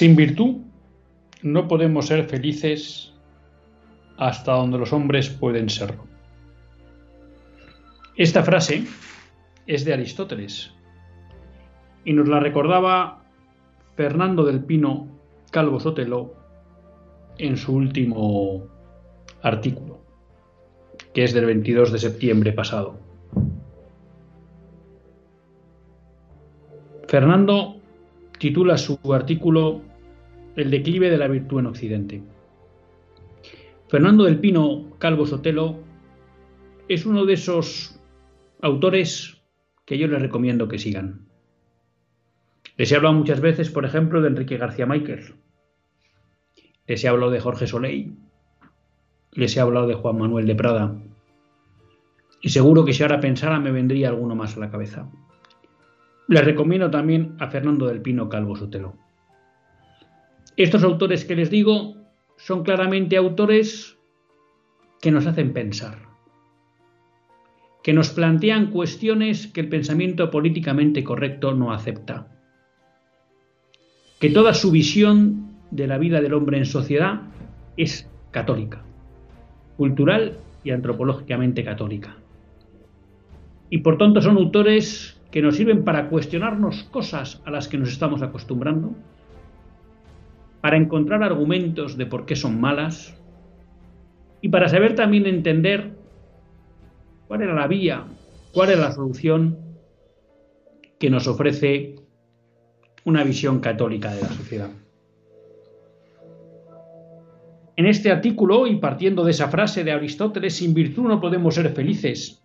Sin virtud no podemos ser felices hasta donde los hombres pueden serlo. Esta frase es de Aristóteles y nos la recordaba Fernando del Pino Calvo Sotelo en su último artículo, que es del 22 de septiembre pasado. Fernando titula su artículo el declive de la virtud en Occidente. Fernando del Pino Calvo Sotelo es uno de esos autores que yo les recomiendo que sigan. Les he hablado muchas veces, por ejemplo, de Enrique García Maiquez. Les he hablado de Jorge Soleil. Les he hablado de Juan Manuel de Prada. Y seguro que si ahora pensara me vendría alguno más a la cabeza. Les recomiendo también a Fernando del Pino Calvo Sotelo. Estos autores que les digo son claramente autores que nos hacen pensar, que nos plantean cuestiones que el pensamiento políticamente correcto no acepta, que toda su visión de la vida del hombre en sociedad es católica, cultural y antropológicamente católica. Y por tanto son autores que nos sirven para cuestionarnos cosas a las que nos estamos acostumbrando, para encontrar argumentos de por qué son malas y para saber también entender cuál era la vía, cuál era la solución que nos ofrece una visión católica de la sociedad. En este artículo, y partiendo de esa frase de Aristóteles, sin virtud no podemos ser felices,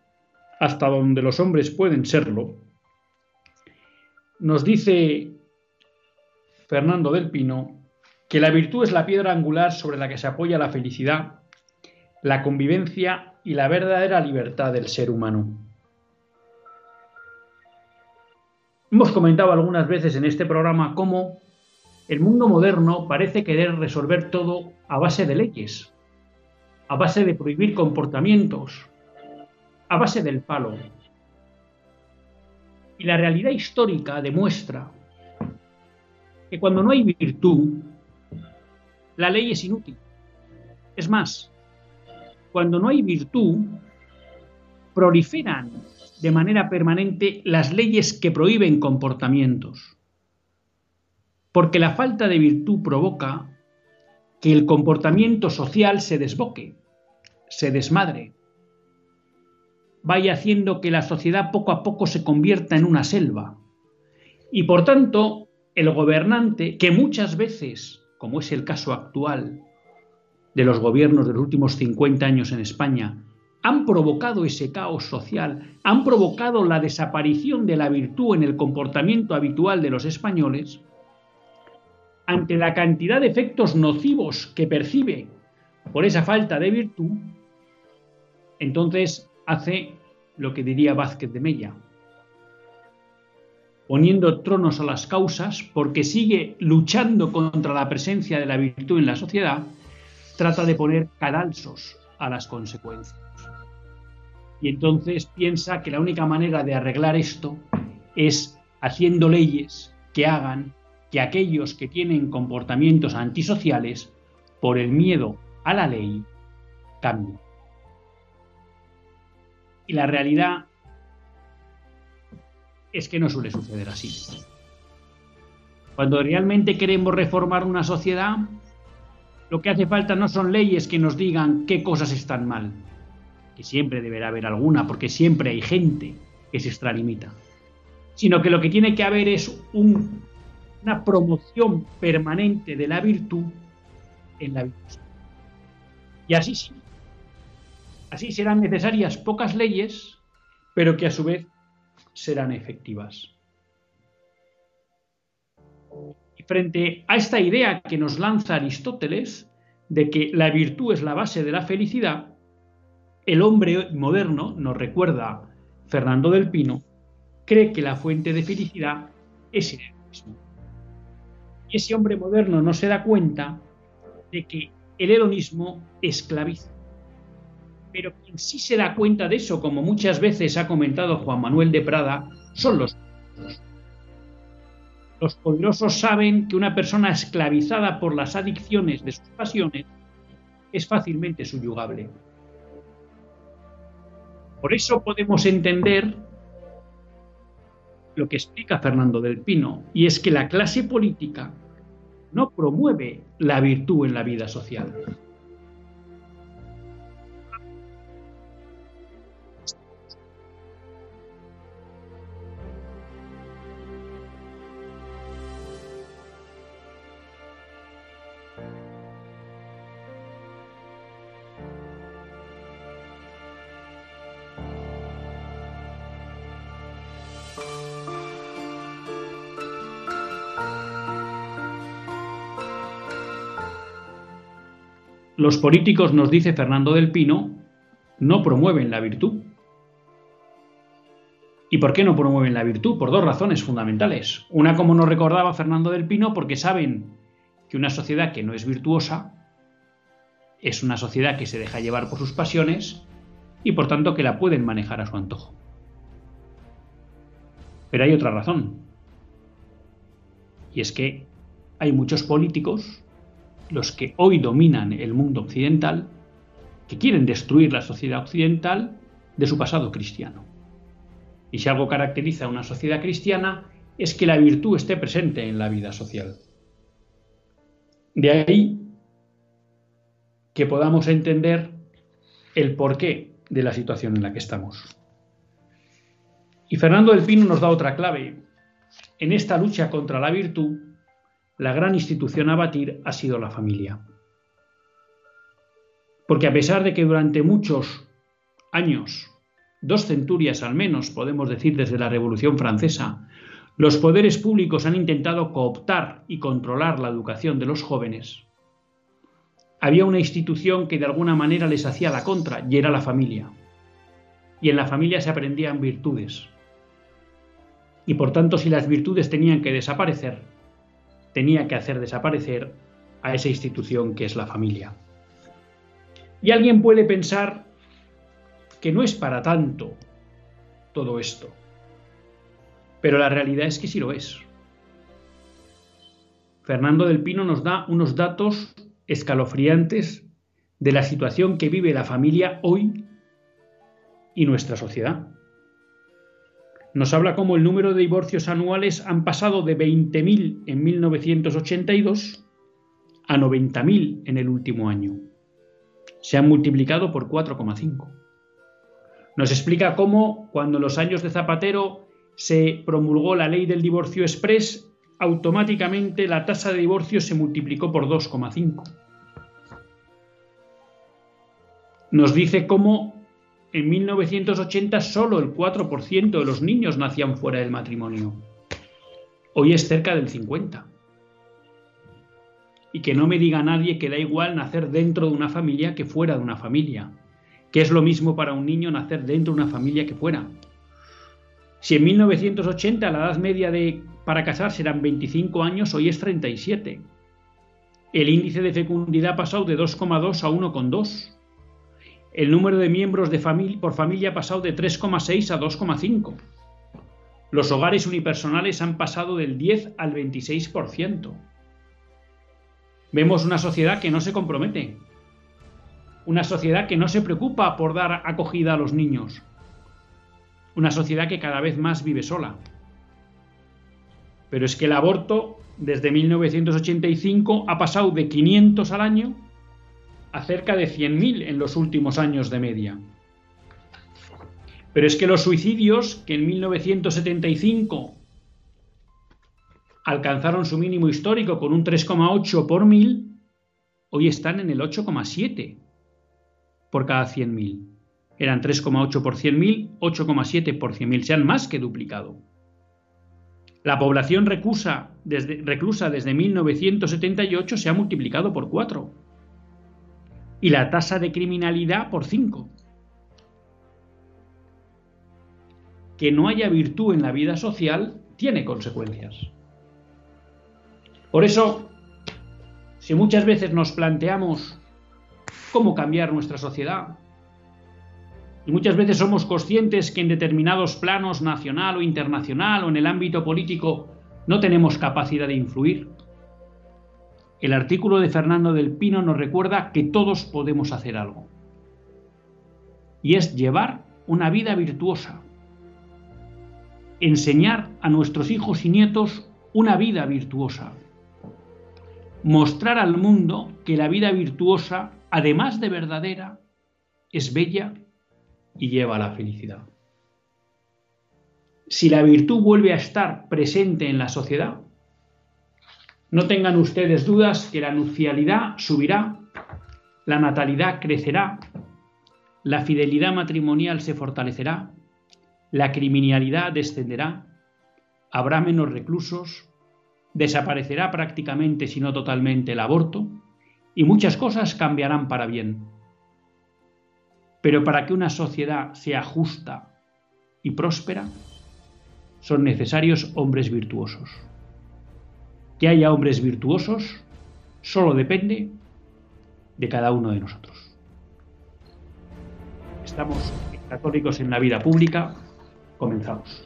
hasta donde los hombres pueden serlo, nos dice Fernando del Pino que la virtud es la piedra angular sobre la que se apoya la felicidad, la convivencia y la verdadera libertad del ser humano. Hemos comentado algunas veces en este programa cómo el mundo moderno parece querer resolver todo a base de leyes, a base de prohibir comportamientos, a base del palo. Y la realidad histórica demuestra que cuando no hay virtud, la ley es inútil. Es más, cuando no hay virtud, proliferan de manera permanente las leyes que prohíben comportamientos. Porque la falta de virtud provoca que el comportamiento social se desboque, se desmadre, vaya haciendo que la sociedad poco a poco se convierta en una selva. Y por tanto, el gobernante, que muchas veces como es el caso actual de los gobiernos de los últimos 50 años en España, han provocado ese caos social, han provocado la desaparición de la virtud en el comportamiento habitual de los españoles, ante la cantidad de efectos nocivos que percibe por esa falta de virtud, entonces hace lo que diría Vázquez de Mella, poniendo tronos a las causas, porque sigue luchando contra la presencia de la virtud en la sociedad, trata de poner cadalsos a las consecuencias. Y entonces piensa que la única manera de arreglar esto es haciendo leyes que hagan que aquellos que tienen comportamientos antisociales, por el miedo a la ley, cambien. Y la realidad es que no suele suceder así. Cuando realmente queremos reformar una sociedad, lo que hace falta no son leyes que nos digan qué cosas están mal. que siempre deberá haber alguna, porque siempre hay gente que se extralimita, sino que lo que tiene que haber es una promoción permanente de la virtud en la vida. Y así sí, así serán necesarias pocas leyes, pero que a su vez serán efectivas. Y frente a esta idea que nos lanza Aristóteles de que la virtud es la base de la felicidad, el hombre moderno, nos recuerda Fernando del Pino, cree que la fuente de felicidad es el hedonismo. Y ese hombre moderno no se da cuenta de que el hedonismo esclaviza. Pero quien sí se da cuenta de eso, como muchas veces ha comentado Juan Manuel de Prada, son los poderosos. Los poderosos saben que una persona esclavizada por las adicciones de sus pasiones es fácilmente subyugable. Por eso podemos entender lo que explica Fernando del Pino, y es que la clase política no promueve la virtud en la vida social. Los políticos, nos dice Fernando del Pino, no promueven la virtud. ¿Y por qué no promueven la virtud? Por dos razones fundamentales. Una, como nos recordaba Fernando del Pino, porque saben que una sociedad que no es virtuosa es una sociedad que se deja llevar por sus pasiones y por tanto que la pueden manejar a su antojo. Pero hay otra razón. Y es que hay muchos políticos los que hoy dominan el mundo occidental, que quieren destruir la sociedad occidental de su pasado cristiano. Y si algo caracteriza a una sociedad cristiana es que la virtud esté presente en la vida social. De ahí que podamos entender el porqué de la situación en la que estamos. Y Fernando del Pino nos da otra clave. En esta lucha contra la virtud, la gran institución a batir ha sido la familia. Porque a pesar de que durante muchos años, dos centurias al menos, podemos decir desde la Revolución Francesa, los poderes públicos han intentado cooptar y controlar la educación de los jóvenes, había una institución que de alguna manera les hacía la contra, y era la familia. Y en la familia se aprendían virtudes. Y por tanto, si las virtudes tenían que desaparecer, tenía que hacer desaparecer a esa institución que es la familia. Y alguien puede pensar que no es para tanto todo esto, pero la realidad es que sí lo es. Fernando del Pino nos da unos datos escalofriantes de la situación que vive la familia hoy y nuestra sociedad nos habla cómo el número de divorcios anuales han pasado de 20.000 en 1982 a 90.000 en el último año. Se han multiplicado por 4,5. Nos explica cómo cuando en los años de Zapatero se promulgó la ley del divorcio express, automáticamente la tasa de divorcio se multiplicó por 2,5. Nos dice cómo en 1980 solo el 4% de los niños nacían fuera del matrimonio. Hoy es cerca del 50%. Y que no me diga nadie que da igual nacer dentro de una familia que fuera de una familia. Que es lo mismo para un niño nacer dentro de una familia que fuera. Si en 1980 la edad media de, para casarse eran 25 años, hoy es 37. El índice de fecundidad ha pasado de 2,2 a 1,2 el número de miembros de familia, por familia ha pasado de 3,6 a 2,5. Los hogares unipersonales han pasado del 10 al 26%. Vemos una sociedad que no se compromete. Una sociedad que no se preocupa por dar acogida a los niños. Una sociedad que cada vez más vive sola. Pero es que el aborto desde 1985 ha pasado de 500 al año a cerca de 100.000 en los últimos años de media. Pero es que los suicidios que en 1975 alcanzaron su mínimo histórico con un 3,8 por mil, hoy están en el 8,7 por cada 100.000. Eran 3,8 por 100.000, 8,7 por 100.000, se han más que duplicado. La población reclusa desde, reclusa desde 1978 se ha multiplicado por 4 y la tasa de criminalidad por 5. Que no haya virtud en la vida social tiene consecuencias. Por eso, si muchas veces nos planteamos cómo cambiar nuestra sociedad, y muchas veces somos conscientes que en determinados planos nacional o internacional o en el ámbito político no tenemos capacidad de influir. El artículo de Fernando del Pino nos recuerda que todos podemos hacer algo. Y es llevar una vida virtuosa. Enseñar a nuestros hijos y nietos una vida virtuosa. Mostrar al mundo que la vida virtuosa, además de verdadera, es bella y lleva a la felicidad. Si la virtud vuelve a estar presente en la sociedad, no tengan ustedes dudas que la nupcialidad subirá, la natalidad crecerá, la fidelidad matrimonial se fortalecerá, la criminalidad descenderá, habrá menos reclusos, desaparecerá prácticamente, si no totalmente, el aborto, y muchas cosas cambiarán para bien. Pero para que una sociedad sea justa y próspera, son necesarios hombres virtuosos. Que haya hombres virtuosos solo depende de cada uno de nosotros. Estamos católicos en la vida pública. Comenzamos.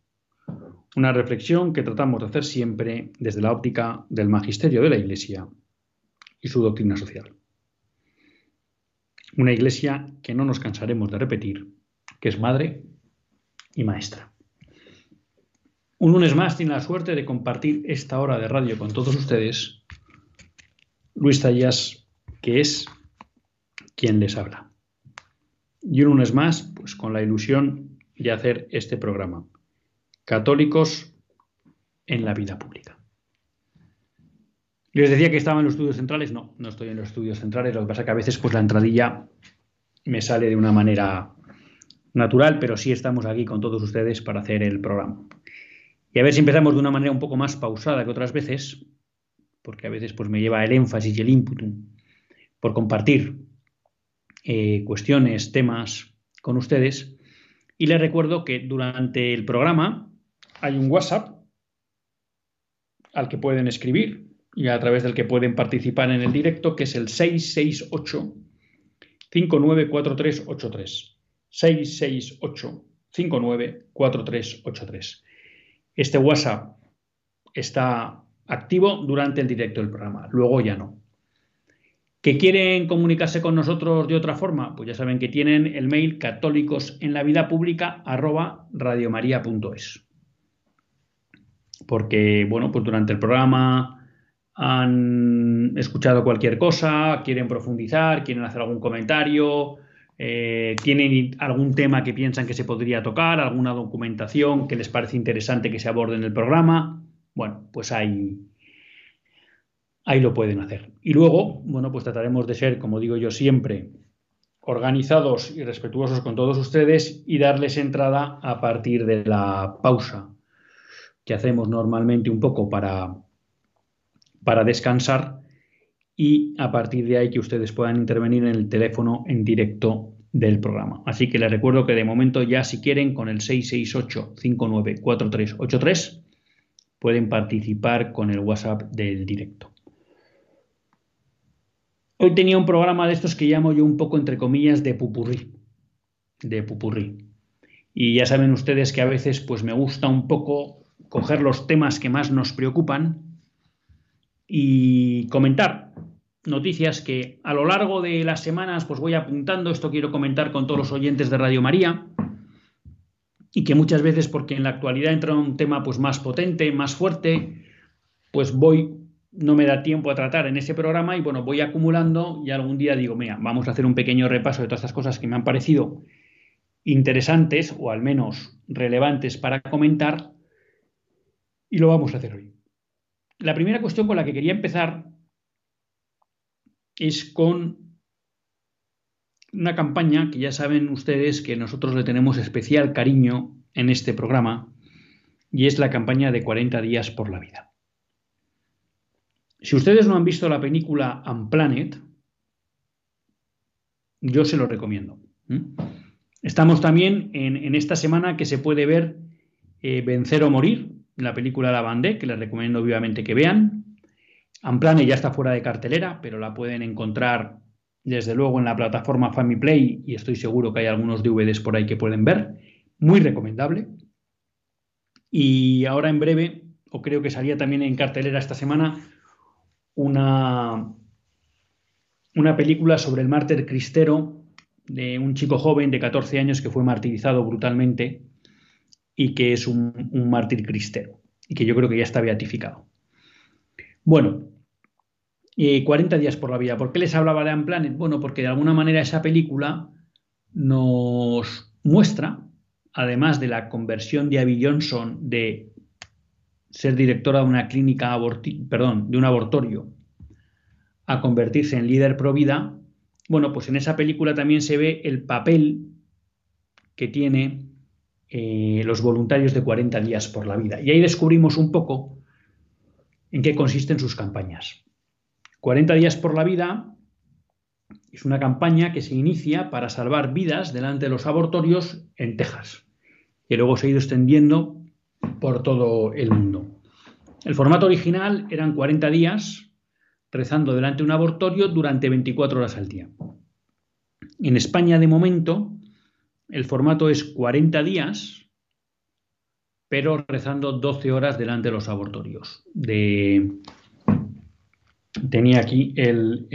una reflexión que tratamos de hacer siempre desde la óptica del magisterio de la Iglesia y su doctrina social. Una Iglesia que no nos cansaremos de repetir, que es madre y maestra. Un lunes más tiene la suerte de compartir esta hora de radio con todos ustedes Luis Tallas, que es quien les habla. Y un lunes más, pues con la ilusión de hacer este programa católicos en la vida pública. Les decía que estaba en los estudios centrales. No, no estoy en los estudios centrales. Lo que pasa es que a veces pues, la entradilla me sale de una manera natural, pero sí estamos aquí con todos ustedes para hacer el programa. Y a ver si empezamos de una manera un poco más pausada que otras veces, porque a veces pues, me lleva el énfasis y el input por compartir eh, cuestiones, temas con ustedes. Y les recuerdo que durante el programa hay un WhatsApp al que pueden escribir y a través del que pueden participar en el directo, que es el 668 594383. 668 594383. Este WhatsApp está activo durante el directo del programa, luego ya no. ¿Que quieren comunicarse con nosotros de otra forma? Pues ya saben que tienen el mail católicos porque, bueno, pues durante el programa han escuchado cualquier cosa, quieren profundizar, quieren hacer algún comentario, eh, tienen algún tema que piensan que se podría tocar, alguna documentación que les parece interesante que se aborde en el programa. Bueno, pues ahí, ahí lo pueden hacer. Y luego, bueno, pues trataremos de ser, como digo yo siempre, organizados y respetuosos con todos ustedes y darles entrada a partir de la pausa que hacemos normalmente un poco para, para descansar y a partir de ahí que ustedes puedan intervenir en el teléfono en directo del programa. Así que les recuerdo que de momento ya si quieren con el 668-594383 pueden participar con el WhatsApp del directo. Hoy tenía un programa de estos que llamo yo un poco entre comillas de pupurrí, de pupurrí. Y ya saben ustedes que a veces pues me gusta un poco coger los temas que más nos preocupan y comentar noticias que a lo largo de las semanas pues voy apuntando, esto quiero comentar con todos los oyentes de Radio María y que muchas veces porque en la actualidad entra un tema pues más potente, más fuerte, pues voy no me da tiempo a tratar en ese programa y bueno, voy acumulando y algún día digo, mira, vamos a hacer un pequeño repaso de todas estas cosas que me han parecido interesantes o al menos relevantes para comentar y lo vamos a hacer hoy. La primera cuestión con la que quería empezar es con una campaña que ya saben ustedes que nosotros le tenemos especial cariño en este programa y es la campaña de 40 días por la vida. Si ustedes no han visto la película Unplanet, yo se lo recomiendo. Estamos también en, esta semana que se puede ver eh, Vencer o Morir, la película La Bandé, que les recomiendo vivamente que vean. Unplanet ya está fuera de cartelera, pero la pueden encontrar desde luego en la plataforma Play y estoy seguro que hay algunos DVDs por ahí que pueden ver. Muy recomendable. Y ahora en breve, o creo que salía también en cartelera esta semana, una, una película sobre el mártir cristero de un chico joven de 14 años que fue martirizado brutalmente y que es un, mártir cristero y que yo creo que ya está beatificado. Bueno, 40 días por la vida. ¿Por qué les hablaba de Unplanet? Bueno, porque de alguna manera esa película nos muestra, además de la conversión de Abby Johnson de ser directora de una clínica perdón, de un abortorio a convertirse en líder pro vida, bueno, pues en esa película también se ve el papel que tiene eh, los voluntarios de 40 días por la vida. Y ahí descubrimos un poco en qué consisten sus campañas. 40 días por la vida es una campaña que se inicia para salvar vidas delante de los abortorios en Texas, que luego se ha ido extendiendo por todo el mundo. El formato original eran 40 días rezando delante de un abortorio durante 24 horas al día. En España, de momento, el formato es 40 días, pero rezando 12 horas delante de los abortorios. Tenía aquí el,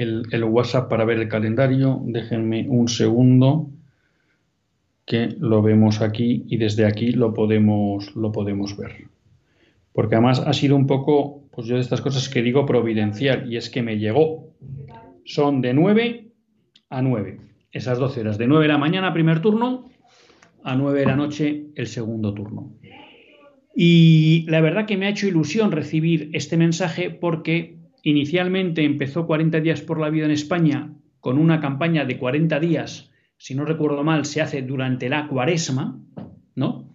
WhatsApp para ver el calendario. Déjenme un segundo que lo vemos aquí y desde aquí lo podemos, lo podemos ver. Porque además ha sido un poco, pues yo de estas cosas que digo providencial, y es que me llegó. Son de 9 a 9, esas 12 horas. De 9 de la mañana, primer turno, a 9 de la noche, el segundo turno. Y la verdad que me ha hecho ilusión recibir este mensaje porque inicialmente empezó 40 días por la vida en España con una campaña de 40 días si no recuerdo mal, se hace durante la cuaresma, ¿no?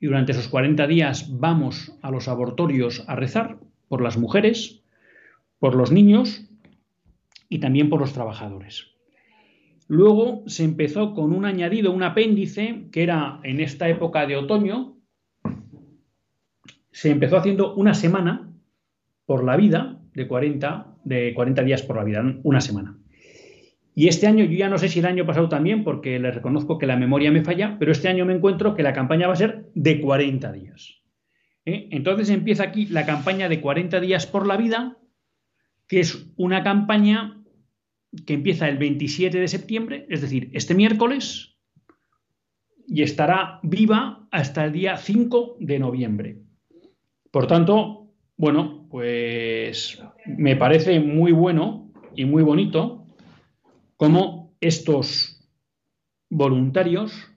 Y durante esos 40 días vamos a los abortorios a rezar por las mujeres, por los niños y también por los trabajadores. Luego se empezó con un añadido, un apéndice, que era en esta época de otoño, se empezó haciendo una semana por la vida de 40, de 40 días por la vida, una semana. Y este año, yo ya no sé si el año pasado también, porque le reconozco que la memoria me falla, pero este año me encuentro que la campaña va a ser de 40 días. ¿eh? Entonces empieza aquí la campaña de 40 días por la vida, que es una campaña que empieza el 27 de septiembre, es decir, este miércoles, y estará viva hasta el día 5 de noviembre. Por tanto, bueno, pues me parece muy bueno y muy bonito cómo estos voluntarios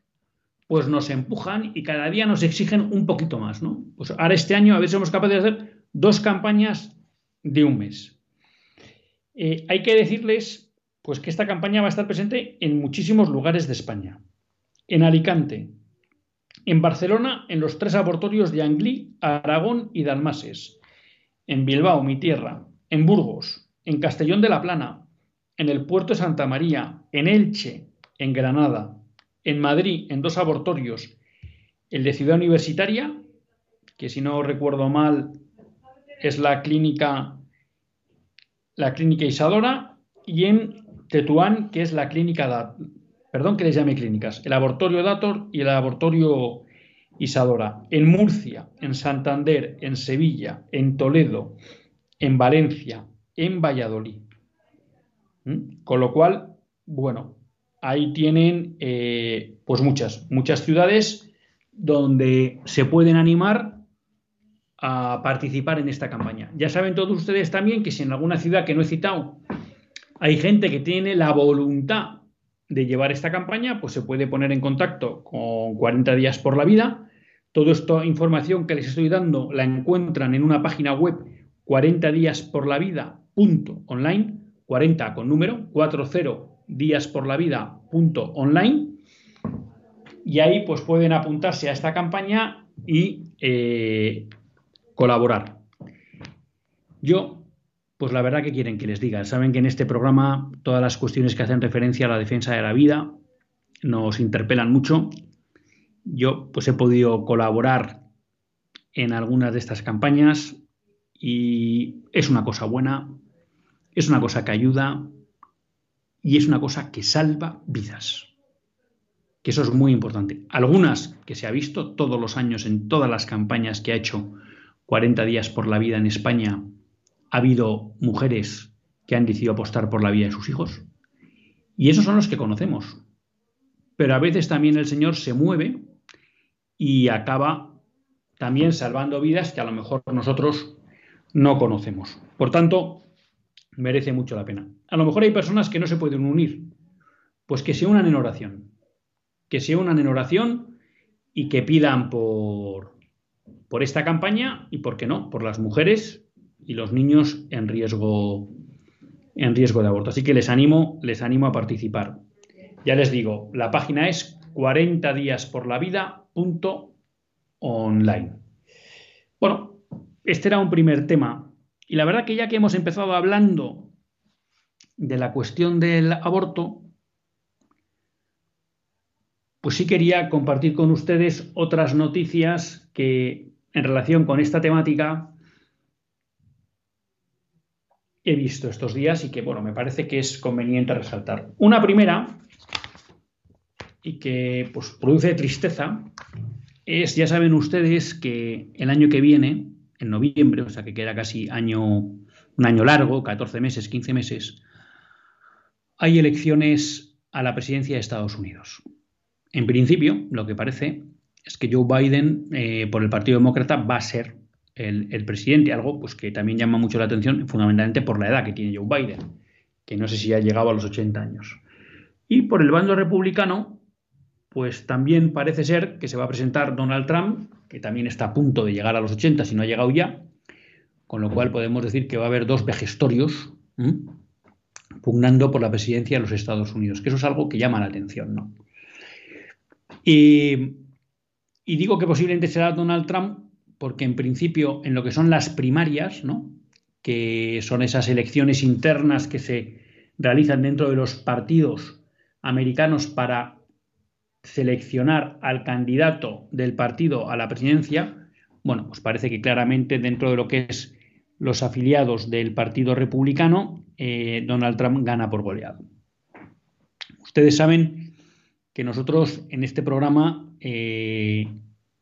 pues nos empujan y cada día nos exigen un poquito más, ¿no? Pues ahora este año a ver si somos capaces de hacer dos campañas de un mes. Eh, hay que decirles pues que esta campaña va a estar presente en muchísimos lugares de España. En Alicante, en Barcelona, en los tres abortorios de Anglí, Aragón y Dalmases. En Bilbao, mi tierra. En Burgos, en Castellón de la Plana, en el puerto de Santa María, en Elche, en Granada, en Madrid, en dos abortorios, el de Ciudad Universitaria, que si no recuerdo mal es la clínica, la clínica Isadora, y en Tetuán, que es la clínica, perdón que les llame clínicas, el abortorio Dator y el abortorio Isadora. En Murcia, en Santander, en Sevilla, en Toledo, en Valencia, en Valladolid. ¿Mm? Con lo cual, bueno, ahí tienen eh, pues muchas, muchas ciudades donde se pueden animar a participar en esta campaña. Ya saben todos ustedes también que si en alguna ciudad que no he citado hay gente que tiene la voluntad de llevar esta campaña, pues se puede poner en contacto con 40 días por la vida. Toda esta información que les estoy dando la encuentran en una página web 40 días por la vida online, 40 con número, 40 días por la vida online y ahí pues pueden apuntarse a esta campaña y eh, colaborar. Yo, pues la verdad que quieren que les diga. Saben que en este programa todas las cuestiones que hacen referencia a la defensa de la vida nos interpelan mucho. Yo pues he podido colaborar en algunas de estas campañas y es una cosa buena, es una cosa que ayuda y es una cosa que salva vidas. Que eso es muy importante. Algunas que se ha visto todos los años en todas las campañas que ha hecho 40 días por la vida en España, ha habido mujeres que han decidido apostar por la vida de sus hijos. Y esos son los que conocemos. Pero a veces también el Señor se mueve y acaba también salvando vidas que a lo mejor nosotros no conocemos. Por tanto, merece mucho la pena. A lo mejor hay personas que no se pueden unir, pues que se unan en oración, que se unan en oración y que pidan por, por esta campaña y, ¿por qué no?, por las mujeres y los niños en riesgo, en riesgo de aborto. Así que les animo, les animo a participar. Ya les digo, la página es 40 días por la vida online. Bueno, este era un primer tema. Y la verdad que ya que hemos empezado hablando de la cuestión del aborto, pues sí quería compartir con ustedes otras noticias que en relación con esta temática he visto estos días y que, bueno, me parece que es conveniente resaltar. Una primera, y que pues, produce tristeza, es, ya saben ustedes, que el año que viene, en noviembre, o sea que queda casi año, un año largo, 14 meses, 15 meses, hay elecciones a la presidencia de Estados Unidos. En principio, lo que parece es que Joe Biden, eh, por el Partido Demócrata, va a ser el, presidente, algo pues, que también llama mucho la atención, fundamentalmente por la edad que tiene Joe Biden, que no sé si ha llegado a los 80 años. Y por el bando republicano, pues también parece ser que se va a presentar Donald Trump, que también está a punto de llegar a los 80, si no ha llegado ya, con lo cual podemos decir que va a haber dos vejestorios pugnando por la presidencia de los Estados Unidos, que eso es algo que llama la atención, ¿no? Y y digo que posiblemente será Donald Trump porque en principio en lo que son las primarias, ¿no? que son esas elecciones internas que se realizan dentro de los partidos americanos para seleccionar al candidato del partido a la presidencia, bueno, pues parece que claramente dentro de lo que es los afiliados del Partido Republicano, eh, Donald Trump gana por goleado. Ustedes saben que nosotros en este programa eh,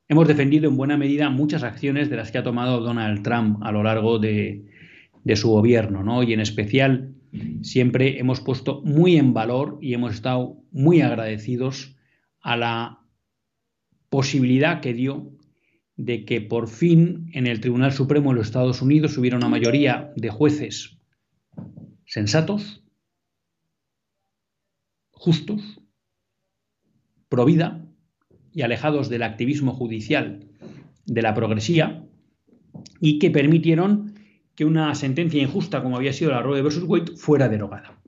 hemos defendido en buena medida muchas acciones de las que ha tomado Donald Trump a lo largo de, su gobierno, ¿no? Y en especial siempre hemos puesto muy en valor y hemos estado muy agradecidos a la posibilidad que dio de que por fin en el Tribunal Supremo de los Estados Unidos hubiera una mayoría de jueces sensatos, justos, pro vida y alejados del activismo judicial de la progresía y que permitieron que una sentencia injusta como había sido la Roe versus Wade fuera derogada.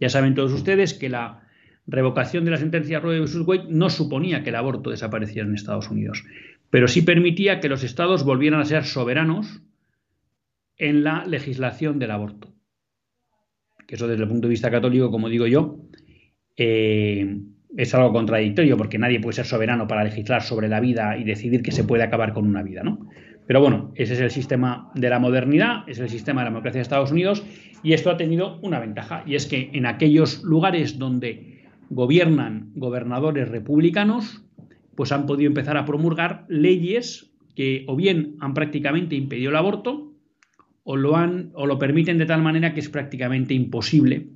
Ya saben todos ustedes que la revocación de la sentencia Roe versus Wade no suponía que el aborto desapareciera en Estados Unidos, pero sí permitía que los estados volvieran a ser soberanos en la legislación del aborto. Que eso desde el punto de vista católico, como digo yo, eh, es algo contradictorio porque nadie puede ser soberano para legislar sobre la vida y decidir que se puede acabar con una vida, ¿no? Pero bueno, ese es el sistema de la modernidad, es el sistema de la democracia de Estados Unidos y esto ha tenido una ventaja y es que en aquellos lugares donde gobiernan gobernadores republicanos, pues han podido empezar a promulgar leyes que o bien han prácticamente impedido el aborto o lo han o lo permiten de tal manera que es prácticamente imposible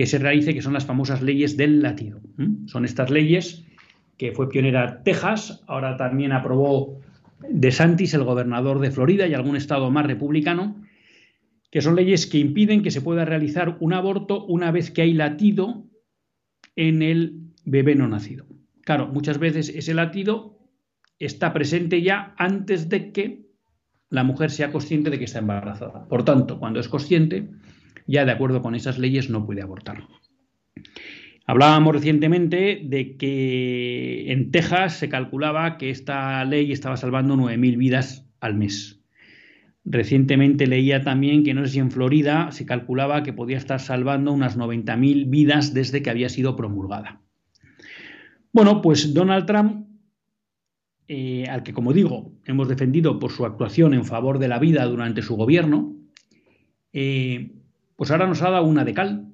que se realice, que son las famosas leyes del latido. Son estas leyes que fue pionera Texas, ahora también aprobó de Santis, el gobernador de Florida y algún estado más republicano, que son leyes que impiden que se pueda realizar un aborto una vez que hay latido en el bebé no nacido. Claro, muchas veces ese latido está presente ya antes de que la mujer sea consciente de que está embarazada. Por tanto, cuando es consciente, ya de acuerdo con esas leyes no puede abortar. Hablábamos recientemente de que en Texas se calculaba que esta ley estaba salvando 9.000 vidas al mes. Recientemente leía también que no sé si en Florida se calculaba que podía estar salvando unas 90.000 vidas desde que había sido promulgada. Bueno, pues Donald Trump, eh, al que como digo hemos defendido por su actuación en favor de la vida durante su gobierno, eh, pues ahora nos ha dado una de cal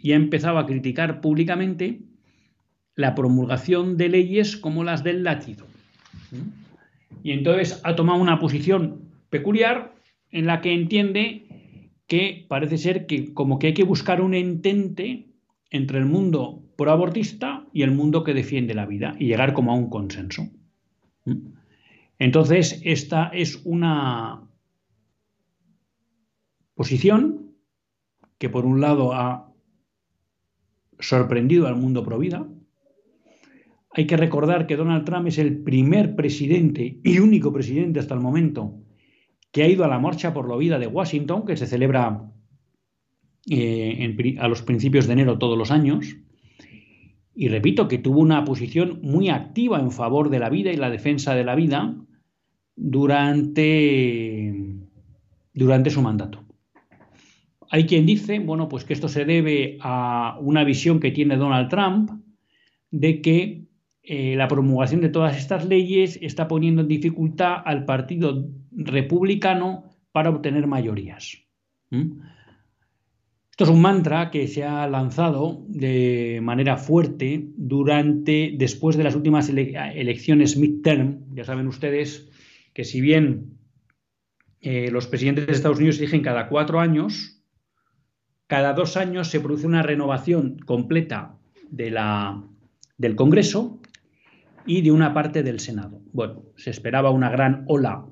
y ha empezado a criticar públicamente la promulgación de leyes como las del latido. Y entonces ha tomado una posición peculiar en la que entiende que parece ser que como que hay que buscar un entente entre el mundo proabortista y el mundo que defiende la vida y llegar como a un consenso. Entonces, esta es una posición que por un lado ha sorprendido al mundo pro vida. Hay que recordar que Donald Trump es el primer presidente y único presidente hasta el momento que ha ido a la marcha por la vida de Washington, que se celebra eh, a los principios de enero todos los años. Y repito que tuvo una posición muy activa en favor de la vida y la defensa de la vida durante, durante su mandato. Hay quien dice, bueno, pues que esto se debe a una visión que tiene Donald Trump de que eh, la promulgación de todas estas leyes está poniendo en dificultad al Partido Republicano para obtener mayorías. Esto es un mantra que se ha lanzado de manera fuerte durante, después de las últimas elecciones midterm. Ya saben ustedes que si bien eh, los presidentes de Estados Unidos eligen cada cuatro años, cada dos años se produce una renovación completa del Congreso y de una parte del Senado. Bueno, se esperaba una gran ola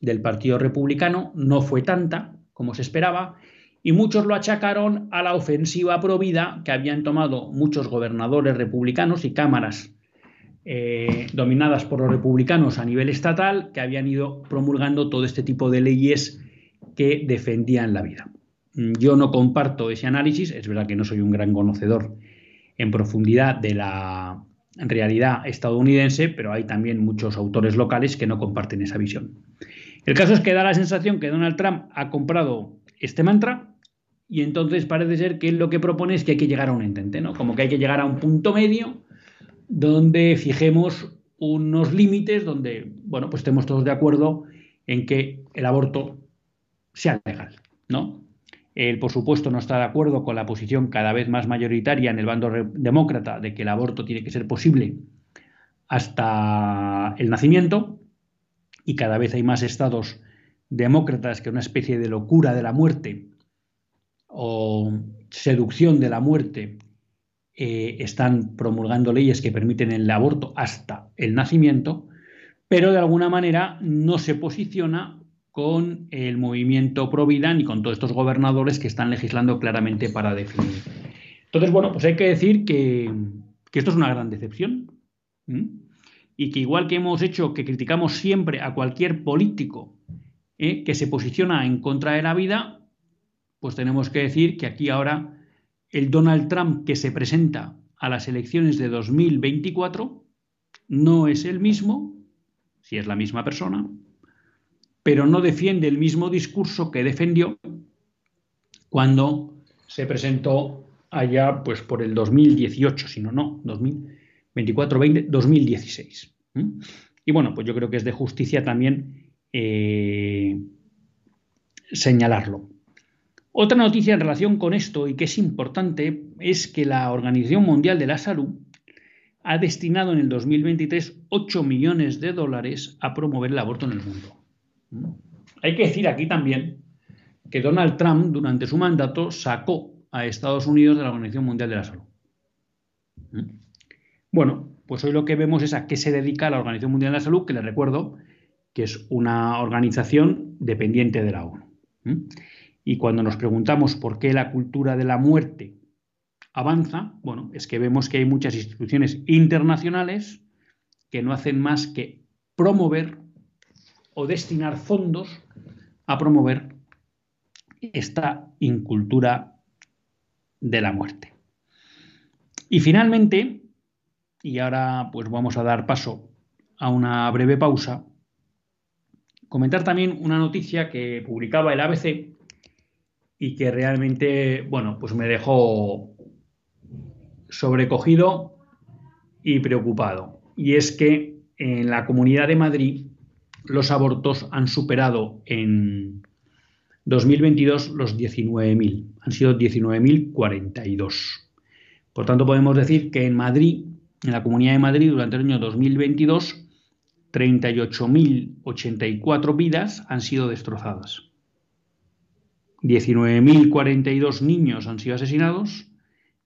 del Partido Republicano, no fue tanta como se esperaba, y muchos lo achacaron a la ofensiva provida que habían tomado muchos gobernadores republicanos y cámaras eh, dominadas por los republicanos a nivel estatal, que habían ido promulgando todo este tipo de leyes que defendían la vida. Mm, yo no comparto ese análisis, es verdad que no soy un gran conocedor en profundidad de la realidad estadounidense, pero hay también muchos autores locales que no comparten esa visión. El caso es que da la sensación que Donald Trump ha comprado este mantra y entonces parece ser que él lo que propone es que hay que llegar a un entente, ¿no? Como que hay que llegar a un punto medio donde fijemos unos límites donde, bueno, pues estemos todos de acuerdo en que el aborto sea legal, ¿no? Él, por supuesto, no está de acuerdo con la posición cada vez más mayoritaria en el bando demócrata de que el aborto tiene que ser posible hasta el nacimiento y cada vez hay más estados demócratas que una especie de locura de la muerte o seducción de la muerte eh, están promulgando leyes que permiten el aborto hasta el nacimiento, pero de alguna manera no se posiciona con el movimiento pro vida ni con todos estos gobernadores que están legislando claramente para definir. Entonces, bueno, pues hay que decir que, esto es una gran decepción y que igual que hemos hecho que criticamos siempre a cualquier político ¿eh? que se posiciona en contra de la vida, pues tenemos que decir que aquí ahora el Donald Trump que se presenta a las elecciones de 2024 no es el mismo, si es la misma persona, pero no defiende el mismo discurso que defendió cuando se presentó allá pues por el 2018, si no, no, 2024, 20, 2016. Y bueno, pues yo creo que es de justicia también eh, señalarlo. Otra noticia en relación con esto y que es importante es que la Organización Mundial de la Salud ha destinado en el 2023 8 millones de dólares a promover el aborto en el mundo. Hay que decir aquí también que Donald Trump durante su mandato sacó a Estados Unidos de la Organización Mundial de la Salud. ¿Mm? Bueno, pues hoy lo que vemos es a qué se dedica la Organización Mundial de la Salud, que les recuerdo que es una organización dependiente de la ONU. ¿Mm? Y cuando nos preguntamos por qué la cultura de la muerte avanza, bueno, es que vemos que hay muchas instituciones internacionales que no hacen más que promover o destinar fondos a promover esta incultura de la muerte. Y finalmente, y ahora pues vamos a dar paso a una breve pausa, comentar también una noticia que publicaba el ABC y que realmente, bueno, pues me dejó sobrecogido y preocupado. Y es que en la Comunidad de Madrid los abortos han superado en 2022 los 19.000. Han sido 19.042. Por tanto, podemos decir que en Madrid, en la Comunidad de Madrid, durante el año 2022, 38.084 vidas han sido destrozadas. 19.042 niños han sido asesinados,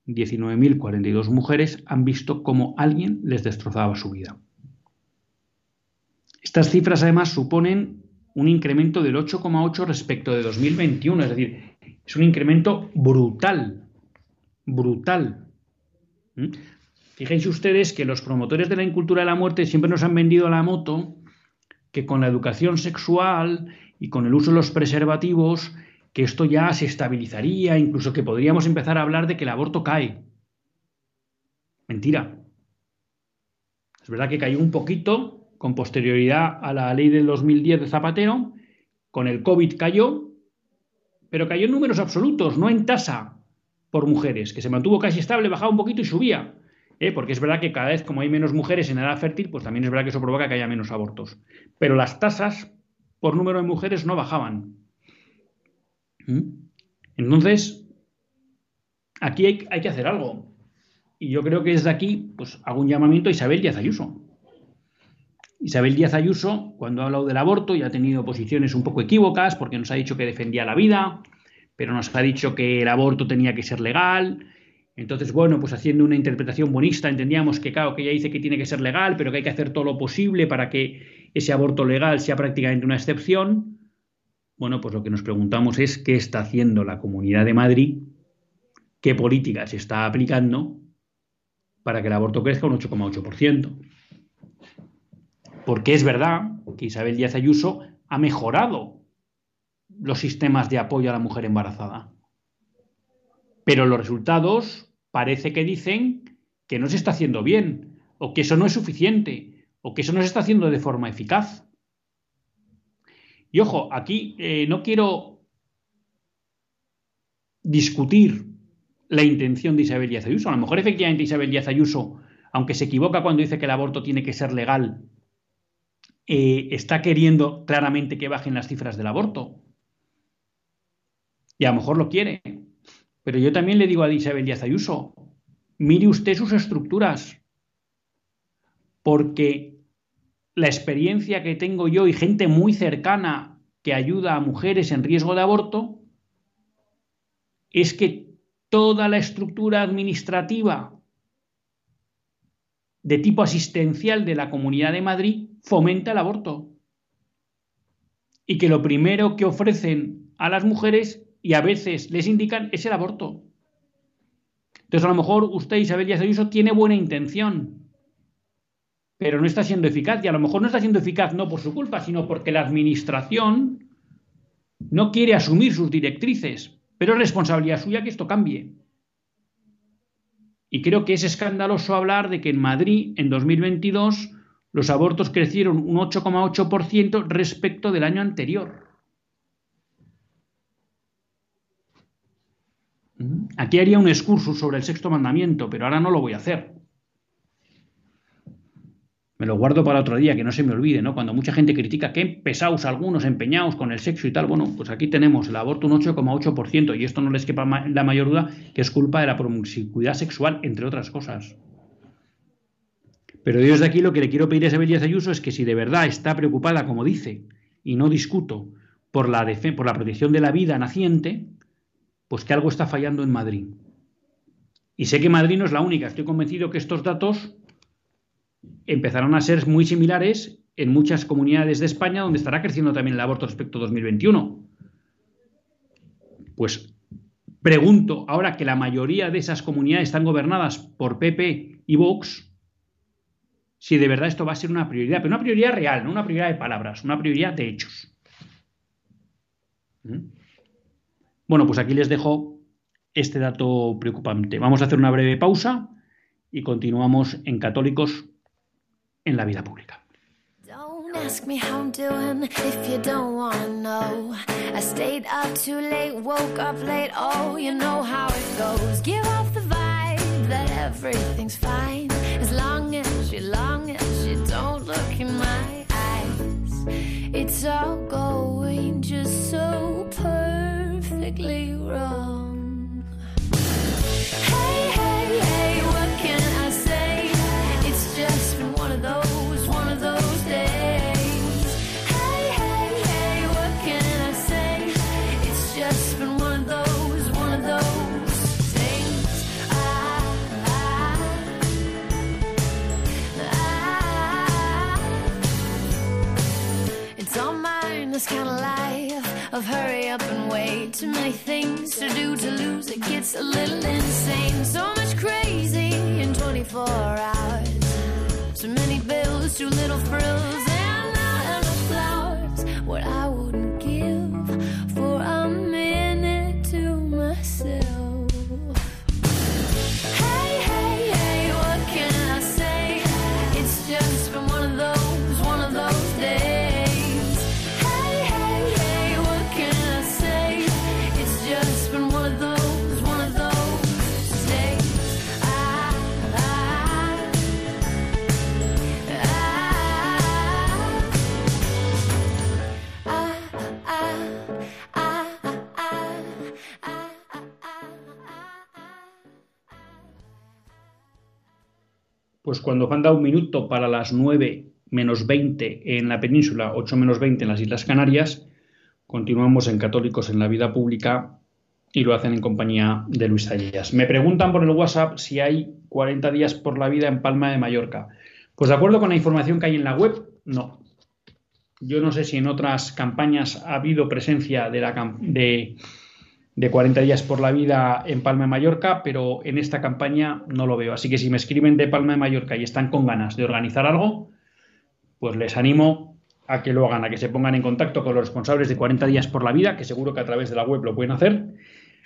19.042 mujeres han visto cómo alguien les destrozaba su vida. Estas cifras además suponen un incremento del 8,8 respecto de 2021, es decir, es un incremento brutal, brutal. ¿Mm? Fíjense ustedes que los promotores de la incultura de la muerte siempre nos han vendido la moto que con la educación sexual y con el uso de los preservativos que esto ya se estabilizaría, incluso que podríamos empezar a hablar de que el aborto cae. Mentira. Es verdad que cayó un poquito con posterioridad a la ley del 2010 de Zapatero, con el COVID cayó, pero cayó en números absolutos, no en tasa por mujeres, que se mantuvo casi estable, bajaba un poquito y subía. ¿eh? Porque es verdad que cada vez como hay menos mujeres en edad fértil, pues también es verdad que eso provoca que haya menos abortos. Pero las tasas por número de mujeres no bajaban. ¿Mm? Entonces, aquí hay, que hacer algo. Y yo creo que desde aquí, pues hago un llamamiento a Isabel Díaz Ayuso. Isabel Díaz Ayuso, cuando ha hablado del aborto, ya ha tenido posiciones un poco equívocas, porque nos ha dicho que defendía la vida, pero nos ha dicho que el aborto tenía que ser legal. Entonces, bueno, pues haciendo una interpretación bonista, entendíamos que, claro, que ella dice que tiene que ser legal, pero que hay que hacer todo lo posible para que ese aborto legal sea prácticamente una excepción. Bueno, pues lo que nos preguntamos es qué está haciendo la Comunidad de Madrid, qué política se está aplicando para que el aborto crezca un 8,8%. Porque es verdad que Isabel Díaz Ayuso ha mejorado los sistemas de apoyo a la mujer embarazada. Pero los resultados parece que dicen que no se está haciendo bien, o que eso no es suficiente, o que eso no se está haciendo de forma eficaz. Y ojo, aquí eh, no quiero discutir la intención de Isabel Díaz Ayuso. A lo mejor efectivamente Isabel Díaz Ayuso, aunque se equivoca cuando dice que el aborto tiene que ser legal, eh, está queriendo claramente que bajen las cifras del aborto. Y a lo mejor lo quiere. Pero yo también le digo a Isabel Díaz Ayuso, mire usted sus estructuras, porque la experiencia que tengo yo y gente muy cercana que ayuda a mujeres en riesgo de aborto es que toda la estructura administrativa de tipo asistencial de la Comunidad de Madrid fomenta el aborto. Y que lo primero que ofrecen a las mujeres y a veces les indican es el aborto. Entonces, a lo mejor usted, Isabel Díaz Ayuso, tiene buena intención, pero no está siendo eficaz. Y a lo mejor no está siendo eficaz no por su culpa, sino porque la administración no quiere asumir sus directrices. Pero es responsabilidad suya que esto cambie. Y creo que es escandaloso hablar de que en Madrid, en 2022, los abortos crecieron un 8,8% respecto del año anterior. Aquí haría un excursus sobre el sexto mandamiento, pero ahora no lo voy a hacer. Me lo guardo para otro día, que no se me olvide, ¿no? Cuando mucha gente critica que pesados algunos empeñados con el sexo y tal, bueno, pues aquí tenemos el aborto un 8,8% y esto no les quepa la mayor duda que es culpa de la promiscuidad sexual, entre otras cosas. Pero yo desde aquí lo que le quiero pedir a Isabel Díaz Ayuso es que si de verdad está preocupada, como dice, y no discuto, por la, por la protección de la vida naciente, pues que algo está fallando en Madrid. Y sé que Madrid no es la única, estoy convencido que estos datos empezarán a ser muy similares en muchas comunidades de España donde estará creciendo también el aborto respecto a 2021. Pues pregunto, ahora que la mayoría de esas comunidades están gobernadas por PP y Vox, si de verdad esto va a ser una prioridad, pero una prioridad real, no una prioridad de palabras, una prioridad de hechos. ¿Mm? Bueno, pues aquí les dejo este dato preocupante. Vamos a hacer una breve pausa y continuamos en Católicos en la vida pública. Everything's fine as long as you, long as you don't look in my eyes. It's all going just so perfectly wrong. Of hurry up and wait. too many things to do to lose it gets a little insane. So much crazy in 24 hours. Too many bills, too little frills, and not enough flowers. What I pues cuando falta un minuto para las 9 menos 20 en la península, 8 menos 20 en las Islas Canarias, continuamos en Católicos en la Vida Pública y lo hacen en compañía de Luis Ayas. Me preguntan por el WhatsApp si hay 40 días por la vida en Palma de Mallorca. Pues de acuerdo con la información que hay en la web, no. Yo no sé si en otras campañas ha habido presencia de, la, de de 40 días por la vida en Palma de Mallorca, pero en esta campaña no lo veo. Así que si me escriben de Palma de Mallorca y están con ganas de organizar algo, pues les animo a que lo hagan, a que se pongan en contacto con los responsables de 40 días por la vida, que seguro que a través de la web lo pueden hacer.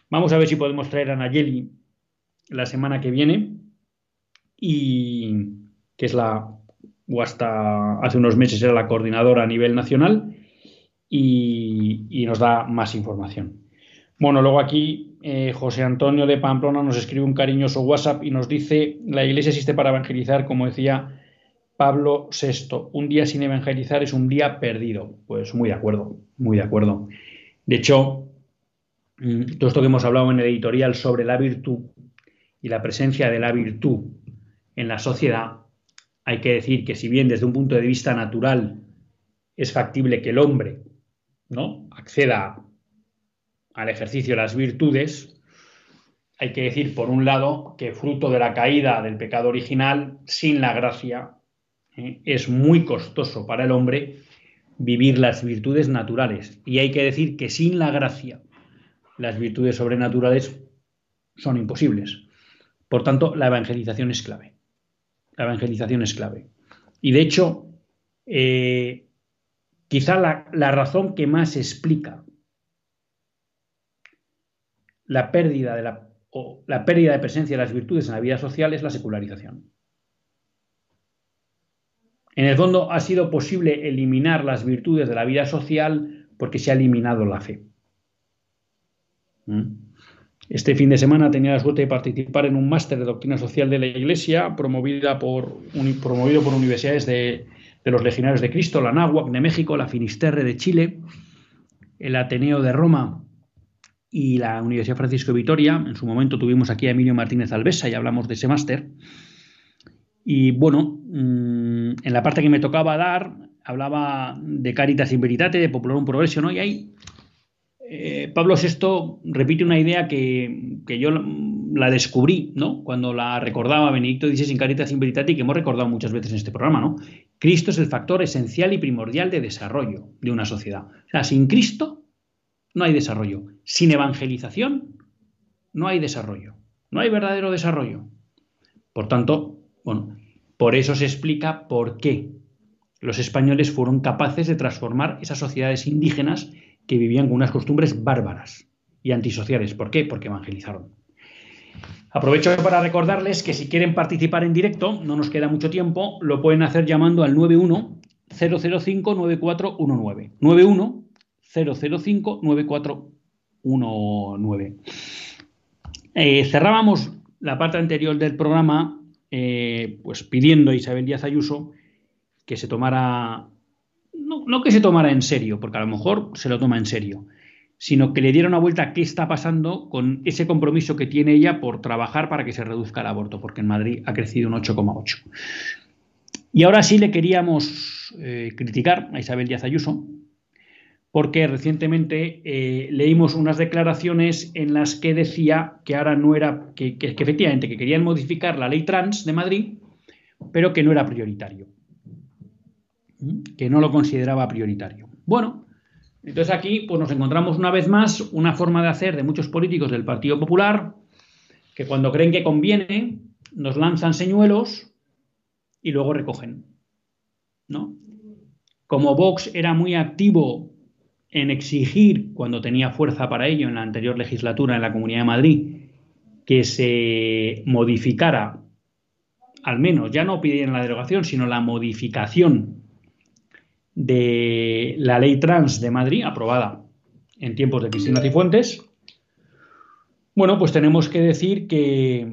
Vamos a ver si podemos traer a Nayeli la semana que viene y que es la o hasta hace unos meses era la coordinadora a nivel nacional y nos da más información. Bueno, luego aquí eh, José Antonio de Pamplona nos escribe un cariñoso WhatsApp y nos dice, la iglesia existe para evangelizar, como decía Pablo VI, un día sin evangelizar es un día perdido. Pues muy de acuerdo, muy de acuerdo. De hecho, mm, todo esto que hemos hablado en el editorial sobre la virtud y la presencia de la virtud en la sociedad, hay que decir que si bien desde un punto de vista natural es factible que el hombre ¿no? acceda al ejercicio de las virtudes, hay que decir, por un lado, que fruto de la caída del pecado original, sin la gracia, ¿eh? Es muy costoso para el hombre vivir las virtudes naturales. Y hay que decir que sin la gracia, las virtudes sobrenaturales son imposibles. Por tanto, la evangelización es clave. La evangelización es clave. Y de hecho, eh, quizá la, razón que más explica la pérdida, de la, la pérdida de presencia de las virtudes en la vida social es la secularización. En el fondo ha sido posible eliminar las virtudes de la vida social porque se ha eliminado la fe. ¿Mm? Este fin de semana tenía la suerte de participar en un máster de doctrina social de la Iglesia promovida por, promovido por universidades de, los Legionarios de Cristo, la Náhuac de México, la Finisterre de Chile, el Ateneo de Roma y la Universidad Francisco de Vitoria. En su momento tuvimos aquí a Emilio Martínez Alvesa y hablamos de ese máster. Y bueno, mm, en la parte que me tocaba dar, hablaba de Caritas in Veritate, de Popularum Progresio, ¿no? Y ahí eh, Pablo VI repite una idea que, yo la descubrí, ¿no? Cuando la recordaba Benedicto XVI en Caritas in Veritate y que hemos recordado muchas veces en este programa, ¿no? Cristo es el factor esencial y primordial de desarrollo de una sociedad. O sea, sin Cristo no hay desarrollo. Sin evangelización no hay desarrollo. No hay verdadero desarrollo. Por tanto, bueno, por eso se explica por qué los españoles fueron capaces de transformar esas sociedades indígenas que vivían con unas costumbres bárbaras y antisociales. ¿Por qué? Porque evangelizaron. Aprovecho para recordarles que si quieren participar en directo, no nos queda mucho tiempo, lo pueden hacer llamando al 91 005 9419. 91 005 9419. cerrábamos la parte anterior del programa eh, pues pidiendo a Isabel Díaz Ayuso que se tomara no, que se tomara en serio, porque a lo mejor se lo toma en serio, sino que le diera una vuelta a qué está pasando con ese compromiso que tiene ella por trabajar para que se reduzca el aborto, porque en Madrid ha crecido un 8,8. Y ahora sí le queríamos eh, criticar a Isabel Díaz Ayuso, porque recientemente eh, leímos unas declaraciones en las que decía que ahora no era, que efectivamente, que querían modificar la ley trans de Madrid, pero que no era prioritario que no lo consideraba prioritario. Bueno, entonces aquí pues nos encontramos una vez más una forma de hacer de muchos políticos del Partido Popular que cuando creen que conviene nos lanzan señuelos y luego recogen. ¿no? Como Vox era muy activo en exigir, cuando tenía fuerza para ello en la anterior legislatura en la Comunidad de Madrid, que se modificara, al menos ya no pidieron la derogación, sino la modificación de la ley trans de Madrid, aprobada en tiempos de Cristina Cifuentes, bueno, pues tenemos que decir que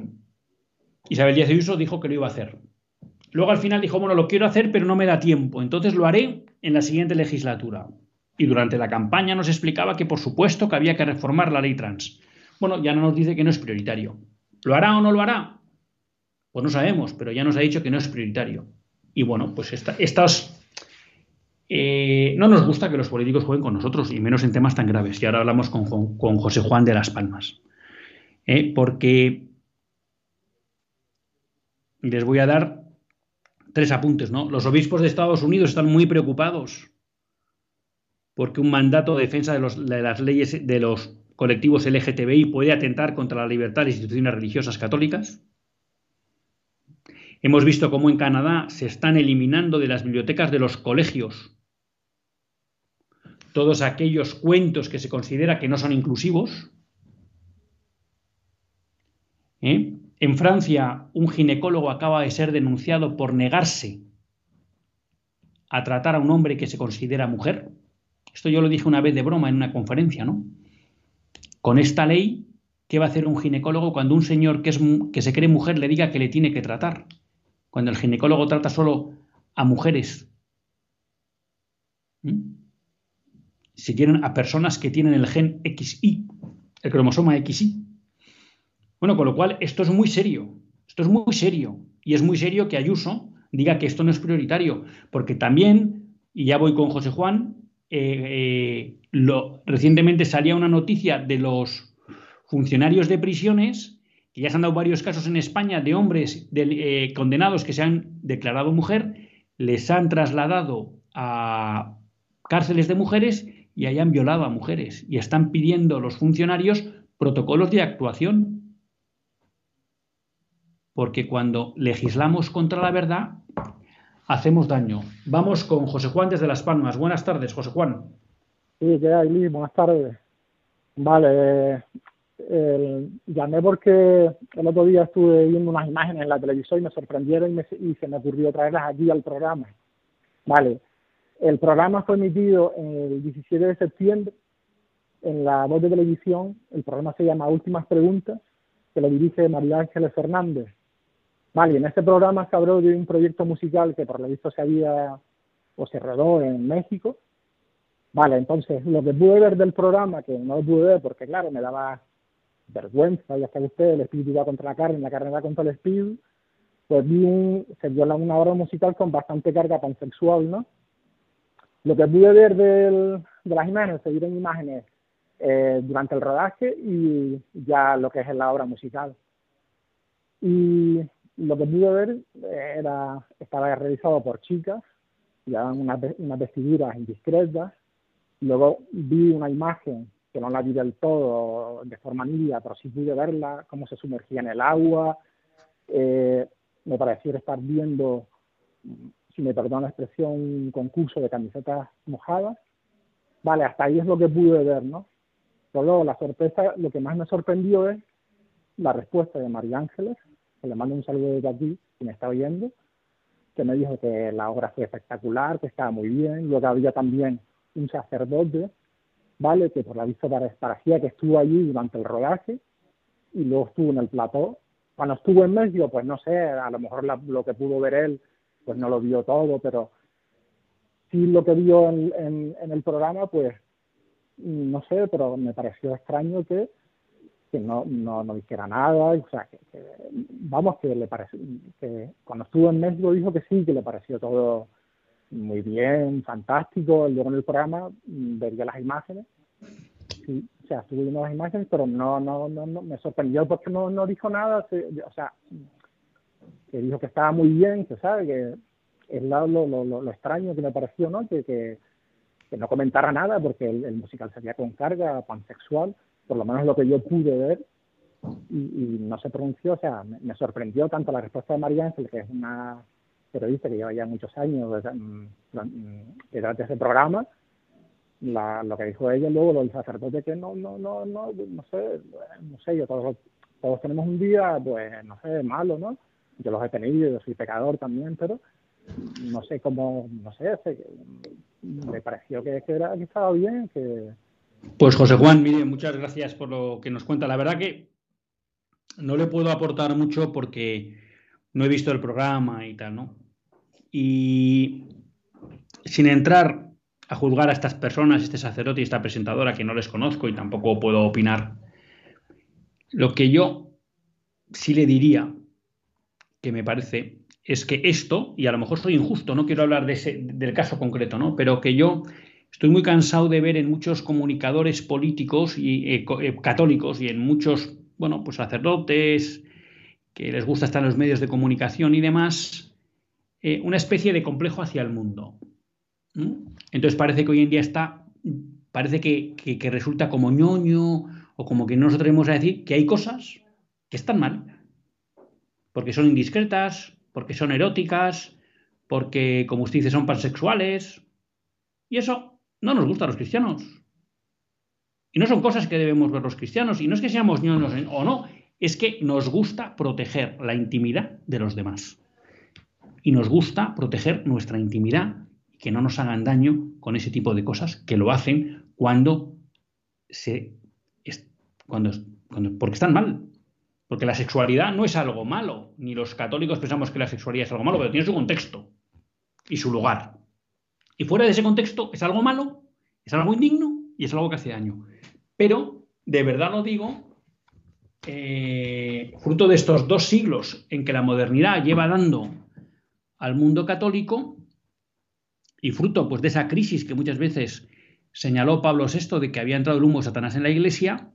Isabel Díaz Ayuso dijo que lo iba a hacer. Luego al final dijo, bueno, lo quiero hacer, pero no me da tiempo, entonces lo haré en la siguiente legislatura. Y durante la campaña nos explicaba que por supuesto que había que reformar la ley trans. Bueno, ya no nos dice que no es prioritario. ¿Lo hará o no lo hará? Pues no sabemos, pero ya nos ha dicho que no es prioritario. Y bueno, pues esta, estas eh, no nos gusta que los políticos jueguen con nosotros, y menos en temas tan graves. Y ahora hablamos con, José Juan de las Palmas. ¿eh? porque les voy a dar tres apuntes. ¿no? Los obispos de Estados Unidos están muy preocupados porque un mandato de defensa de, las leyes de los colectivos LGTBI puede atentar contra la libertad de instituciones religiosas católicas. Hemos visto cómo en Canadá se están eliminando de las bibliotecas de los colegios todos aquellos cuentos que se considera que no son inclusivos. ¿Eh? En Francia, un ginecólogo acaba de ser denunciado por negarse a tratar a un hombre que se considera mujer. Esto yo lo dije una vez de broma en una conferencia, ¿no? Con esta ley, ¿qué va a hacer un ginecólogo cuando un señor que, se cree mujer le diga que le tiene que tratar? Cuando el ginecólogo trata solo a mujeres. ¿Mm? si tienen a personas que tienen el gen XY, el cromosoma XY. Bueno, con lo cual esto es muy serio, esto es muy serio. Y es muy serio que Ayuso diga que esto no es prioritario, porque también, y ya voy con José Juan, eh, eh, recientemente salía una noticia de los funcionarios de prisiones, que ya se han dado varios casos en España de hombres eh, condenados que se han declarado mujer, les han trasladado a cárceles de mujeres y hayan violado a mujeres y están pidiendo los funcionarios protocolos de actuación. Porque cuando legislamos contra la verdad, hacemos daño. Vamos con José Juan desde Las Palmas. Buenas tardes, José Juan. Sí, ¿qué hay? Buenas tardes. Vale, llamé porque el otro día estuve viendo unas imágenes en la televisión y me sorprendieron y, y se me ocurrió traerlas aquí al programa. Vale, el programa fue emitido el 17 de septiembre en la voz de televisión. El programa se llama Últimas Preguntas, que lo dirige María Ángeles Fernández. Vale, en este programa se habló de un proyecto musical que por lo visto se había o se rodó en México. Vale, entonces lo que pude ver del programa, que no lo pude ver porque claro, me daba vergüenza, ya sabe usted, el espíritu va contra la carne, la carne va contra el espíritu, pues vi un, se vio una obra musical con bastante carga pansexual, ¿no? Lo que pude ver del, de las imágenes, se vieron imágenes eh, durante el rodaje y ya lo que es la obra musical. Y lo que pude ver era, estaba realizado por chicas, llevaban unas, unas vestiduras indiscretas. Luego vi una imagen que no la vi del todo de forma nítida, pero sí pude verla, cómo se sumergía en el agua. Eh, me pareció estar viendo si me perdona la expresión, un concurso de camisetas mojadas. Vale, hasta ahí es lo que pude ver, ¿no? Pero luego la sorpresa, lo que más me sorprendió es la respuesta de María Ángeles, que le mando un saludo desde aquí, que me está oyendo, que me dijo que la obra fue espectacular, que estaba muy bien. Luego había también un sacerdote, ¿vale? Que por la vista parecía que estuvo allí durante el rodaje y luego estuvo en el plató. Cuando estuvo en medio, pues no sé, a lo mejor lo que pudo ver él pues no lo vio todo, pero sí lo que vio en, el programa, pues no sé, pero me pareció extraño que, que no, no, no dijera nada, o sea, que, vamos, que le pareció, que cuando estuvo en México dijo que sí, que le pareció todo muy bien, fantástico, luego en el programa mm, vería las imágenes, sí, o sea, estuve viendo las imágenes, pero no, no, no, no me sorprendió porque no, no dijo nada, o sea, que dijo que estaba muy bien, que sabe que es lo, lo, lo, extraño que me pareció, ¿no? Que, que, no comentara nada porque el, musical sería con carga pansexual, por lo menos lo que yo pude ver, y, no se pronunció, o sea, me, sorprendió tanto la respuesta de María Ángel, que es una periodista que lleva ya muchos años detrás mm, de ese programa, la, lo que dijo ella luego lo del sacerdote que no no no no no sé no sé yo todos todos tenemos un día pues no sé malo no yo los he tenido, yo soy pecador también, pero no sé cómo, no sé, me pareció que, era, que estaba bien, que... Pues José Juan, mire, muchas gracias por lo que nos cuenta. La verdad que no le puedo aportar mucho porque no he visto el programa y tal, ¿no? Y sin entrar a juzgar a estas personas, este sacerdote y esta presentadora que no les conozco y tampoco puedo opinar, lo que yo sí le diría que me parece es que esto, y a lo mejor soy injusto, no quiero hablar del caso concreto, ¿no? pero que yo estoy muy cansado de ver en muchos comunicadores políticos y eh, eh, católicos y en muchos, bueno, pues sacerdotes que les gusta estar en los medios de comunicación y demás, eh, una especie de complejo hacia el mundo. Entonces parece que hoy en día está, parece que, que resulta como ñoño o como que no nos atrevemos a decir que hay cosas que están mal porque son indiscretas, porque son eróticas, porque, como usted dice, son pansexuales. Y eso no nos gusta a los cristianos. Y no son cosas que debemos ver los cristianos. Y no es que seamos ñoños o no, es que nos gusta proteger la intimidad de los demás. Y nos gusta proteger nuestra intimidad y que no nos hagan daño con ese tipo de cosas que lo hacen cuando se. Cuando, cuando, porque están mal. Porque la sexualidad no es algo malo, ni los católicos pensamos que la sexualidad es algo malo, pero tiene su contexto y su lugar. Y fuera de ese contexto es algo malo, es algo indigno y es algo que hace daño. Pero, de verdad lo digo, eh, fruto de estos dos siglos en que la modernidad lleva dando al mundo católico y fruto pues, de esa crisis que muchas veces señaló Pablo VI de que había entrado el humo de Satanás en la iglesia,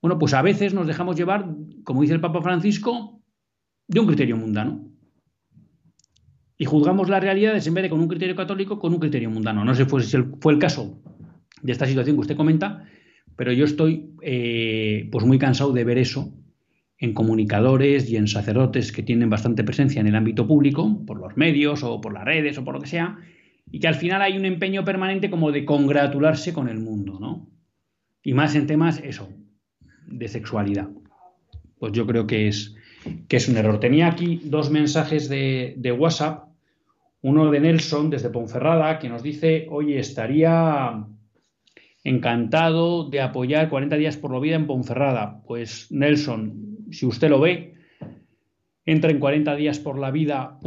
bueno, pues a veces nos dejamos llevar, como dice el Papa Francisco, de un criterio mundano. Y juzgamos las realidades en vez de con un criterio católico, con un criterio mundano. No sé si fue el caso de esta situación que usted comenta, pero yo estoy eh, pues muy cansado de ver eso en comunicadores y en sacerdotes que tienen bastante presencia en el ámbito público, por los medios o por las redes o por lo que sea, y que al final hay un empeño permanente como de congratularse con el mundo, ¿no? Y más en temas, eso, de sexualidad. Pues yo creo que es, que es un error. Tenía aquí dos mensajes de, de WhatsApp, uno de Nelson desde Ponferrada, que nos dice, oye, estaría encantado de apoyar 40 días por la vida en Ponferrada. Pues Nelson, si usted lo ve, entra en 40 días por la vida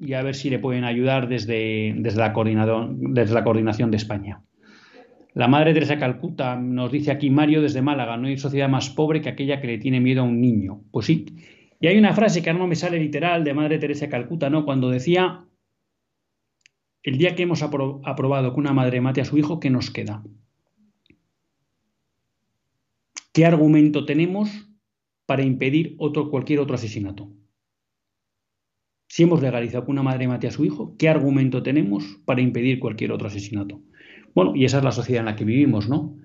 y a ver si le pueden ayudar desde, desde, la, desde la coordinación de España. La Madre Teresa Calcuta nos dice aquí Mario desde Málaga, no hay sociedad más pobre que aquella que le tiene miedo a un niño. Pues sí. Y hay una frase que no me sale literal de Madre Teresa Calcuta, ¿no? Cuando decía el día que hemos aprobado que una madre mate a su hijo, ¿qué nos queda? ¿Qué argumento tenemos para impedir otro, cualquier otro asesinato? Si hemos legalizado que una madre mate a su hijo, ¿qué argumento tenemos para impedir cualquier otro asesinato? Bueno, y esa es la sociedad en la que vivimos, ¿no?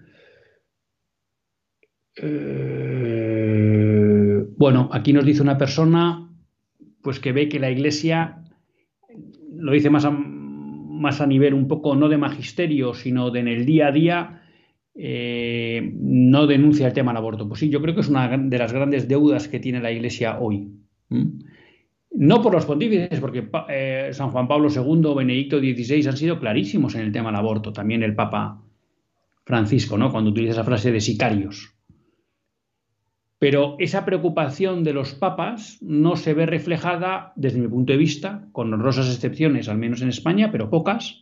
Eh, bueno, aquí nos dice una persona, pues que ve que la Iglesia lo dice más a, más a nivel un poco no de magisterio, sino de en el día a día, eh, no denuncia el tema del aborto. Pues sí, yo creo que es una de las grandes deudas que tiene la Iglesia hoy. No por los pontífices, porque eh, San Juan Pablo II, Benedicto XVI han sido clarísimos en el tema del aborto. También el Papa Francisco, ¿no? Cuando utiliza esa frase de sicarios. Pero esa preocupación de los papas no se ve reflejada, desde mi punto de vista, con honrosas excepciones, al menos en España, pero pocas,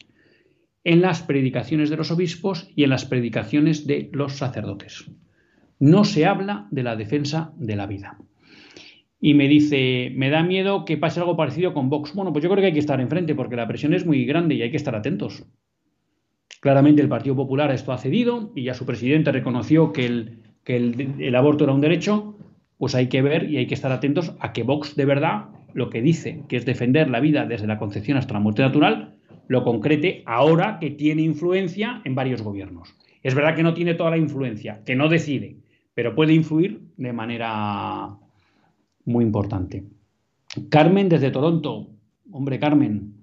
en las predicaciones de los obispos y en las predicaciones de los sacerdotes. No se habla de la defensa de la vida. Y me dice, me da miedo que pase algo parecido con Vox. Bueno, pues yo creo que hay que estar enfrente porque la presión es muy grande y hay que estar atentos. Claramente el Partido Popular esto ha cedido y ya su presidente reconoció que el que el, aborto era un derecho, pues hay que ver y hay que estar atentos a que Vox de verdad lo que dice, que es defender la vida desde la concepción hasta la muerte natural, lo concrete ahora que tiene influencia en varios gobiernos. Es verdad que no tiene toda la influencia, que no decide, pero puede influir de manera muy importante. Carmen desde Toronto. Hombre, Carmen,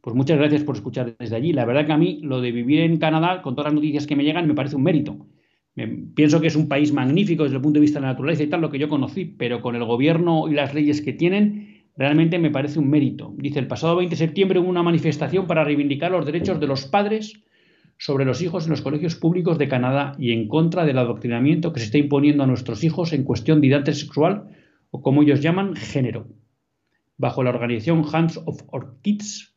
pues muchas gracias por escuchar desde allí. La verdad que a mí lo de vivir en Canadá, con todas las noticias que me llegan, me parece un mérito pienso que es un país magnífico desde el punto de vista de la naturaleza y tal, lo que yo conocí, pero con el gobierno y las leyes que tienen, realmente me parece un mérito. Dice, el pasado 20 de septiembre hubo una manifestación para reivindicar los derechos de los padres sobre los hijos en los colegios públicos de Canadá y en contra del adoctrinamiento que se está imponiendo a nuestros hijos en cuestión de identidad sexual o como ellos llaman, género. Bajo la organización Hands of Our Kids,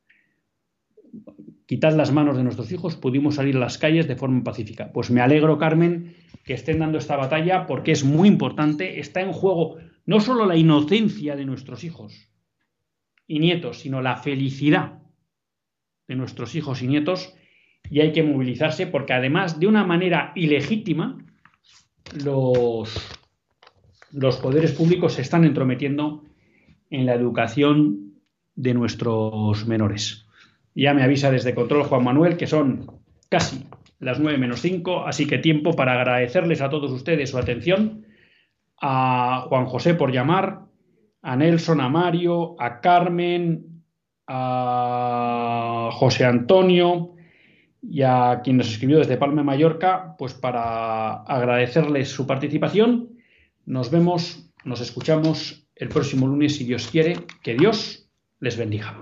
quitad las manos de nuestros hijos, pudimos salir a las calles de forma pacífica. Pues me alegro, Carmen, que estén dando esta batalla porque es muy importante. Está en juego no solo la inocencia de nuestros hijos y nietos, sino la felicidad de nuestros hijos y nietos y hay que movilizarse porque además de una manera ilegítima los, los poderes públicos se están entrometiendo en la educación de nuestros menores. Ya me avisa desde control Juan Manuel que son casi las 9 menos 5, así que tiempo para agradecerles a todos ustedes su atención, a Juan José por llamar, a Nelson, a Mario, a Carmen, a José Antonio y a quien nos escribió desde Palma Mallorca, pues para agradecerles su participación. Nos vemos, nos escuchamos el próximo lunes si Dios quiere. Que Dios les bendiga.